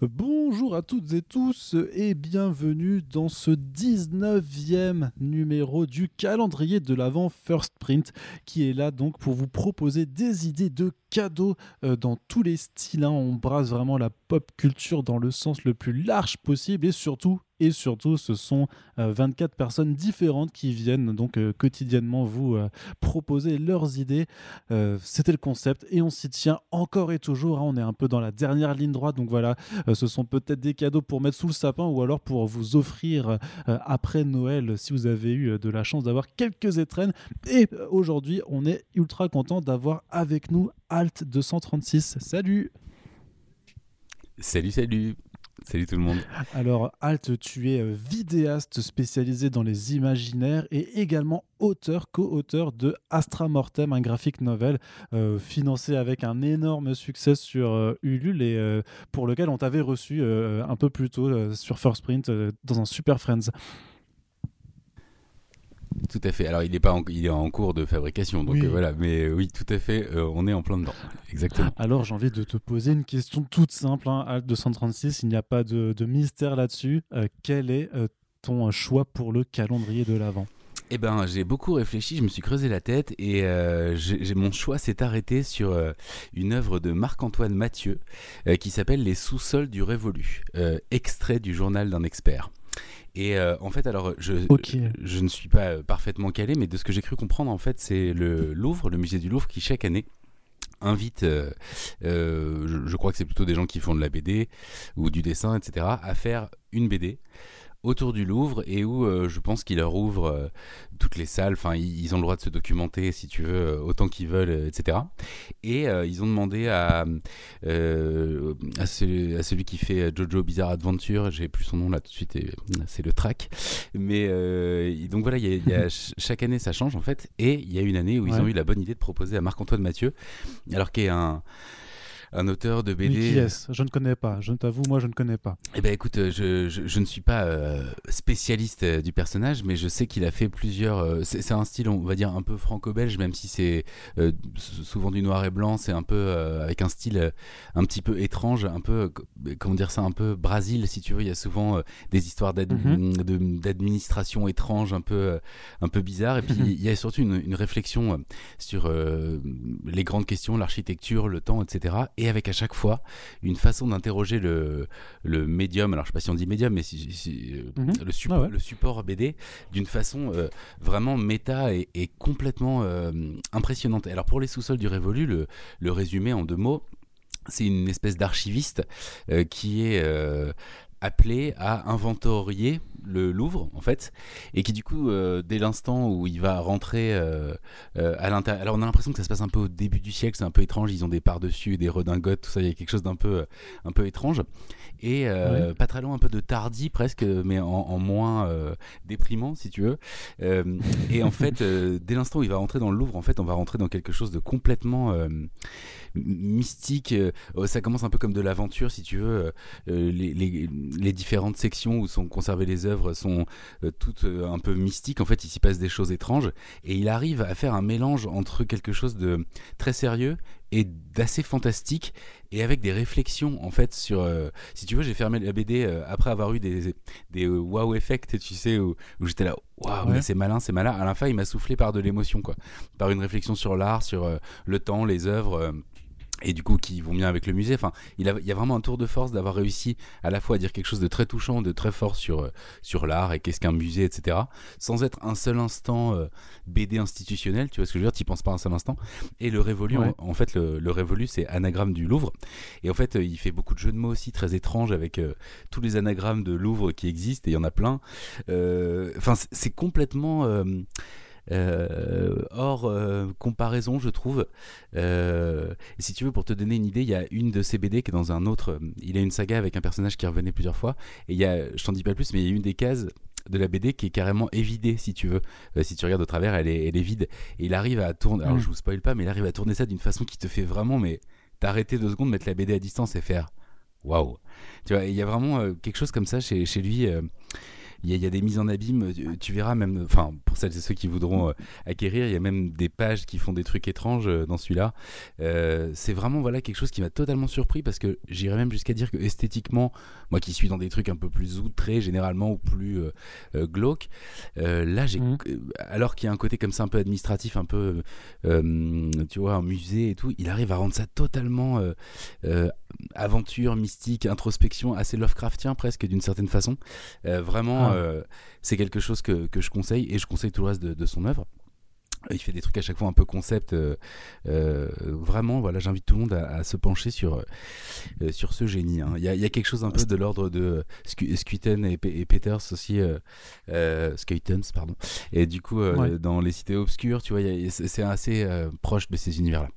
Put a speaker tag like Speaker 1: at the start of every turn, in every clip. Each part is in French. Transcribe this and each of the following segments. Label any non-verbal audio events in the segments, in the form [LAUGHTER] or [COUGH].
Speaker 1: Bonjour à toutes et tous et bienvenue dans ce 19e numéro du calendrier de l'avant First Print qui est là donc pour vous proposer des idées de cadeaux euh, dans tous les styles. hein. On brasse vraiment la pop culture dans le sens le plus large possible et surtout et surtout ce sont euh, 24 personnes différentes qui viennent donc euh, quotidiennement vous euh, proposer leurs idées. Euh, C'était le concept et on s'y tient encore et toujours. hein. On est un peu dans la dernière ligne droite donc voilà euh, ce sont peut-être des cadeaux pour mettre sous le sapin ou alors pour vous offrir euh, après Noël si vous avez eu euh, de la chance d'avoir quelques étrennes. Et euh, aujourd'hui, on est ultra content d'avoir avec nous Alt 236. Salut
Speaker 2: Salut, salut. Salut tout le monde.
Speaker 1: Alors Alt, tu es euh, vidéaste spécialisé dans les imaginaires et également auteur, co-auteur de Astra Mortem, un graphic novel euh, financé avec un énorme succès sur euh, Ulule et pour lequel on t'avait reçu un peu plus tôt sur First Print dans un Super Friends.
Speaker 2: Tout à fait. Alors, il est pas en, il est en cours de fabrication, donc
Speaker 1: Oui.
Speaker 2: euh, voilà. Mais euh, oui, tout à fait. euh, on est en plein dedans. Exactement.
Speaker 1: Alors j'ai envie de te poser une question toute simple, hein, Alt 236, il n'y a pas de, de mystère là-dessus. Euh, quel est ton choix pour le calendrier de l'Avent?
Speaker 2: Eh ben, j'ai beaucoup réfléchi. Je me suis creusé la tête et euh, mon choix s'est arrêté sur euh, une œuvre de Marc-Antoine Mathieu euh, qui s'appelle Les sous-sols du Révolu, extrait du journal d'un expert. Et euh, en fait, alors, je, ne suis pas euh, parfaitement calé, mais de ce que j'ai cru comprendre, en fait, c'est le Louvre, le musée du Louvre, qui chaque année invite, euh, euh, je, je crois que c'est plutôt des gens qui font de la BD ou du dessin, etc., à faire une BD autour du Louvre et où euh, je pense qu'il leur ouvre euh, toutes les salles, enfin ils, ils ont le droit de se documenter si tu veux euh, autant qu'ils veulent, etc. Et euh, ils ont demandé à, à, celui, à celui qui fait Jojo Bizarre Adventure, j'ai plus son nom là tout de suite, c'est le track. Mais donc voilà, il y a- il y a [LAUGHS] ch- chaque année ça change en fait, et il y a une année où ils
Speaker 1: Ouais.
Speaker 2: ont eu la bonne idée de proposer à Marc-Antoine Mathieu, alors qui est un un auteur de BD.
Speaker 1: qui est-ce? Je ne connais pas, je t'avoue, moi je ne connais pas.
Speaker 2: Eh ben écoute, euh, je, je, je ne suis pas euh, spécialiste euh, du personnage, mais je sais qu'il a fait plusieurs. euh, c'est un style, on va dire, un peu franco-belge, même si c'est euh, sou- souvent du noir et blanc. C'est un peu euh, avec un style un petit peu étrange, un peu, co- comment dire ça, un peu Brésil, si tu veux. Il y a souvent des histoires d'ad-
Speaker 1: Mhm.
Speaker 2: de- d'administration étrange, un peu, un peu bizarre. Et puis
Speaker 1: Mhm.
Speaker 2: il y a surtout une, une réflexion sur les grandes questions, l'architecture, le temps, etc. Et avec à chaque fois une façon d'interroger le, le médium, alors je sais pas si on dit médium, mais si, si- euh,
Speaker 1: Mhm.
Speaker 2: le, suppo-
Speaker 1: Ah ouais.
Speaker 2: le support BD d'une façon euh, vraiment méta et, et complètement euh, impressionnante. Alors pour les sous-sols du Révolu, le, le résumé en deux mots, c'est une espèce d'archiviste euh, qui est euh, appelé à inventorier le Louvre en fait et qui du coup euh, dès l'instant où il va rentrer euh, euh, à l'intérieur alors on a l'impression que ça se passe un peu au début du siècle c'est un peu étrange ils ont des par dessus des redingotes tout ça il y a quelque chose d'un peu un peu étrange. Et pas très loin un peu de tardi presque mais en, en moins déprimant si tu veux. Et en [LAUGHS] fait dès l'instant où il va rentrer dans le Louvre en fait on va rentrer dans quelque chose de complètement mystique. Ça commence un peu comme de l'aventure si tu veux. Les, les, les différentes sections où sont conservées les œuvres sont euh, toutes euh, un peu mystiques. En fait, il s'y passe des choses étranges et il arrive à faire un mélange entre quelque chose de très sérieux et d'assez fantastique et avec des réflexions en fait sur euh, si tu veux j'ai fermé la BD euh, après avoir eu des des euh, wow effects tu sais où, où j'étais là waouh
Speaker 1: Ouais.
Speaker 2: mais c'est malin c'est malin à la fin il m'a soufflé par de l'émotion quoi par une réflexion sur l'art sur le temps les œuvres et du coup qui vont bien avec le musée. Enfin, il, a, il y a vraiment un tour de force d'avoir réussi à la fois à dire quelque chose de très touchant, de très fort sur, euh, sur l'art et qu'est-ce qu'un musée, etc. Sans être un seul instant euh, BD institutionnel, tu vois ce que je veux dire, tu penses pas un seul instant. Et le Révolu,
Speaker 1: Ouais.
Speaker 2: en, en fait, le, le Révolu, c'est anagramme du Louvre. Et en fait, euh, il fait beaucoup de jeux de mots aussi très étranges avec euh, tous les anagrammes de Louvre qui existent, et il y en a plein. Enfin, c'est complètement... euh, hors euh, comparaison, je trouve. Euh, et si tu veux, pour te donner une idée, il y a une de ces BD qui est dans un autre. Il a une saga avec un personnage qui revenait plusieurs fois. Et il y a, je t'en dis pas plus, mais il y a une des cases de la BD qui est carrément évidée, si tu veux. Euh, si tu regardes au travers, elle est, elle est vide. Et il arrive à tourner. Alors,
Speaker 1: Mm.
Speaker 2: je vous spoil pas, mais il arrive à tourner ça d'une façon qui te fait vraiment, mais t'arrêter deux secondes, mettre la BD à distance et faire waouh. Tu vois, il y a vraiment euh, quelque chose comme ça chez, chez lui. euh, il y, a des mises en abîme. Tu, verras même, enfin, pour celles et ceux qui voudront acquérir, il y a même des pages qui font des trucs étranges dans celui-là. c'est vraiment voilà quelque chose qui m'a totalement surpris parce que j'irais même jusqu'à dire que esthétiquement, moi qui suis dans des trucs un peu plus outrés généralement ou plus glauques, là j'ai, mmh. alors qu'il y a un côté comme ça un peu administratif, un peu, tu vois, un musée et tout, il arrive à rendre ça totalement aventure, mystique, introspection, assez Lovecraftien presque d'une certaine façon. Euh, vraiment, ah. euh, c'est quelque chose que, que, je conseille et je conseille tout le reste de, son œuvre. Il fait des trucs à chaque fois un peu concept. Euh, vraiment, voilà, j'invite tout le monde à, se pencher sur, sur ce génie. Hein. Il y, a quelque chose un peu de l'ordre de Scuiten et, Peters aussi, pardon. Et du coup, dans les cités obscures, tu vois, c'est assez proche de ces univers-là.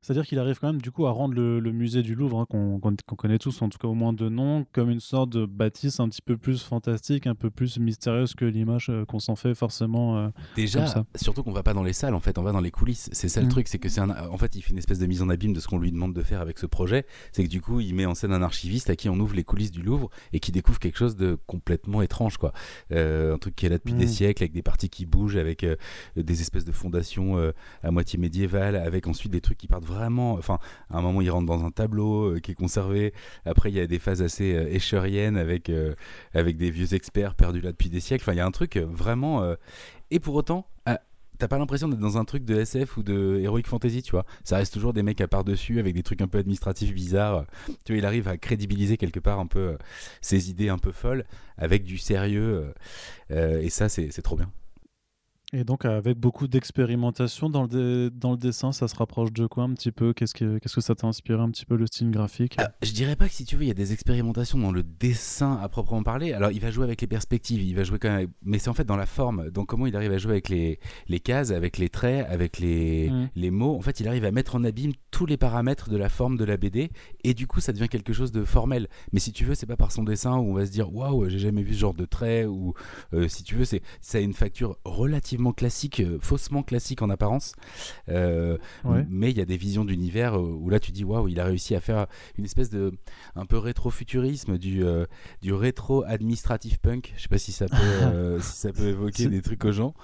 Speaker 1: C'est-à-dire qu'il arrive quand même du coup à rendre le, musée du Louvre, hein, qu'on connaît tous, en tout cas au moins de nom, comme une sorte de bâtisse un petit peu plus fantastique, un peu plus mystérieuse que l'image euh, qu'on s'en fait forcément. Euh,
Speaker 2: Déjà, surtout qu'on va pas dans les salles, en fait, on va dans les coulisses. C'est ça le mmh. truc, c'est que c'est en fait, il fait une espèce de mise en abîme de ce qu'on lui demande de faire avec ce projet. C'est que du coup, il met en scène un archiviste à qui on ouvre les coulisses du Louvre et qui découvre quelque chose de complètement étrange, quoi. Euh, un truc qui est là depuis des mmh. siècles, avec des parties qui bougent, avec des espèces de fondations à moitié médiévales, avec ensuite des trucs qui partent vraiment. Enfin, à un moment, il rentre dans un tableau euh, qui est conservé. Après, il y a des phases assez euh, avec, euh, avec des vieux experts perdus là depuis des siècles. Enfin, il y a un truc vraiment. Et pour autant, ah, t'as pas l'impression d'être dans un truc de SF ou de Heroic Fantasy, tu vois? Ça reste toujours des mecs à part dessus avec des trucs un peu administratifs bizarres. Tu vois, il arrive à crédibiliser quelque part un peu ses idées un peu folles avec du sérieux. et ça, c'est trop bien.
Speaker 1: Et donc, avec beaucoup d'expérimentation dans le, dans le dessin, ça se rapproche de quoi un petit peu? Qu'est-ce que, qu'est-ce que ça t'a inspiré un petit peu le style graphique?
Speaker 2: Ah, Je dirais pas que si tu veux, il y a des expérimentations dans le dessin à proprement parler. Alors, il va jouer avec les perspectives, il va jouer quand même. Mais c'est en fait dans la forme. Donc, comment il arrive à jouer avec les, les cases, avec les traits, avec les, mmh. les mots? En fait, il arrive à mettre en abîme tous les paramètres de la forme de la BD. Et du coup, ça devient quelque chose de formel. Mais si tu veux, c'est pas par son dessin où on va se dire waouh, j'ai jamais vu ce genre de trait. Ou euh, si tu veux, c'est, ça a une facture relativement classique, euh, faussement classique en apparence. Euh, mais il y a des visions d'univers euh, où là tu dis waouh, il a réussi à faire une espèce de un peu rétro-futurisme, du, du rétro-administratif punk. Je sais pas si ça peut, [LAUGHS] si ça peut évoquer des trucs aux gens,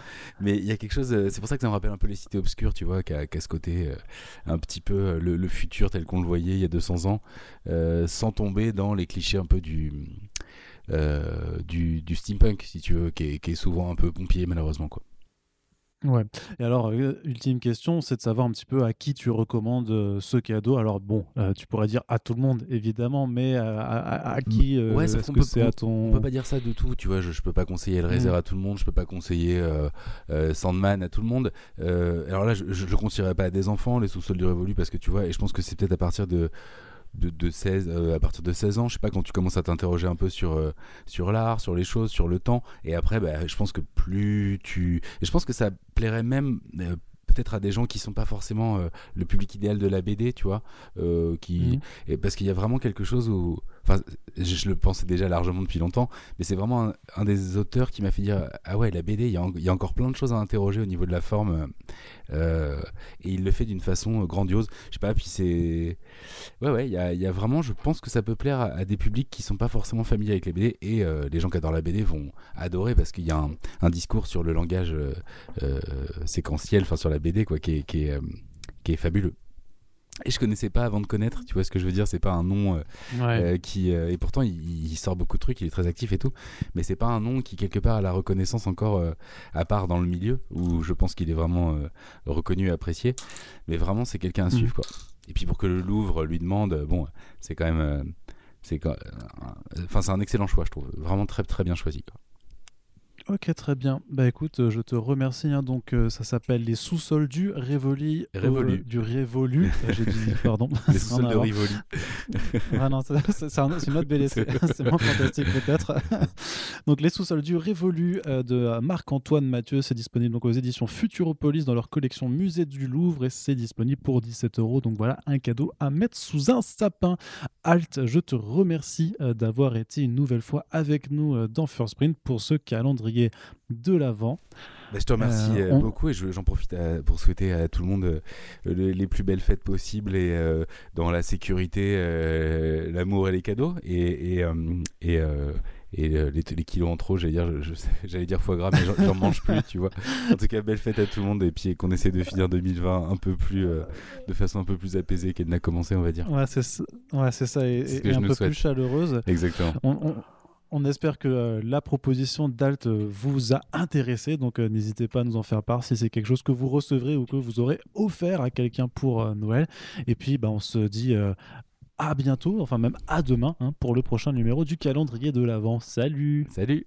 Speaker 2: mais il y a quelque chose. c'est pour ça que ça me rappelle un peu les cités obscures, tu vois, qui a, ce côté un petit peu le, futur tel qu'on le voyait il y a 200 ans, sans tomber dans les clichés un peu du. du, du, steampunk, si tu veux, qui est, qui est, souvent un peu pompier, malheureusement. Quoi.
Speaker 1: Ouais. Et alors, euh, ultime question, c'est de savoir un petit peu à qui tu recommandes euh, ce cadeau. Alors bon, euh, tu pourrais dire à tout le monde, évidemment, mais à, qui
Speaker 2: ouais, est-ce que c'est à ton... On peut pas dire ça de tout, tu vois. Je, je peux pas conseiller le mmh. réserve à tout le monde, je peux pas conseiller Sandman à tout le monde. alors là, je, ne le conseillerais pas à des enfants, les sous-sols du Révolu, parce que tu vois, et je pense que c'est peut-être à partir de de, 16, euh, à partir de 16 ans, je sais pas, quand tu commences à t'interroger un peu sur, euh, sur l'art, sur les choses, sur le temps, et après, bah, je pense que plus tu... Et je pense que ça plairait même euh, peut-être à des gens qui sont pas forcément le public idéal de la BD, tu vois, qui... Mmh. parce qu'il y a vraiment quelque chose où je, le pensais déjà largement depuis longtemps, mais c'est vraiment un, des auteurs qui m'a fait dire Ah ouais, la BD, il y, a, encore plein de choses à interroger au niveau de la forme. Euh, et il le fait d'une façon grandiose. Je sais pas, puis c'est. Ouais, ouais, il y a, vraiment, je pense que ça peut plaire à, des publics qui sont pas forcément familiers avec les BD, et euh, les gens qui adorent la BD vont adorer parce qu'il y a un, discours sur le langage euh, séquentiel, enfin sur la BD, quoi, qui est fabuleux. Et je connaissais pas avant de connaître, tu vois ce que je veux dire, c'est pas un nom euh, euh, qui euh, et pourtant il, sort beaucoup de trucs, il est très actif et tout, mais c'est pas un nom qui quelque part a la reconnaissance encore à part dans le milieu où je pense qu'il est vraiment reconnu et apprécié, mais vraiment c'est quelqu'un à suivre mm. quoi. Et puis pour que le Louvre lui demande, bon, c'est quand même c'est enfin c'est un excellent choix je trouve, vraiment très très bien choisi quoi.
Speaker 1: Ok, très bien. Bah écoute, euh, je te remercie. Hein. Donc, euh, ça s'appelle Les sous-sols du Révolu.
Speaker 2: Révolu.
Speaker 1: du Révolu. [LAUGHS] J'ai dit, pardon.
Speaker 2: Les [LAUGHS] sous-sols de Rivoli. [LAUGHS]
Speaker 1: ah non, c'est une autre belle C'est moins fantastique peut-être. donc, Les sous-sols du Révolu euh, de Marc-Antoine Mathieu. C'est disponible donc, aux éditions Futuropolis dans leur collection Musée du Louvre et c'est disponible pour 17 euros. Donc, voilà, un cadeau à mettre sous un sapin. Alt, je te remercie d'avoir été une nouvelle fois avec nous dans First Print pour ce calendrier de l'avant.
Speaker 2: Bah, je te remercie euh, euh, beaucoup et j'en profite pour souhaiter à tout le monde euh, les plus belles fêtes possibles et dans la sécurité, l'amour et les cadeaux. Et, et, et les, les, kilos en trop, j'allais dire, [LAUGHS] j'allais dire foie gras, mais j'en mange plus, tu vois. En tout cas, belle fête à tout le monde et puis qu'on essaie de finir 2020 un peu plus, de façon un peu plus apaisée qu'elle n'a commencé, on va dire.
Speaker 1: Ouais, c'est ça, ouais, ça et, un peu plus chaleureuse.
Speaker 2: Exactement.
Speaker 1: On, espère que la proposition d'Alt vous a intéressé, donc n'hésitez pas à nous en faire part si c'est quelque chose que vous recevrez ou que vous aurez offert à quelqu'un pour Noël. Et puis, bah, on se dit à bientôt, enfin même à demain, hein, pour le prochain numéro du calendrier de l'Avent. Salut
Speaker 2: Salut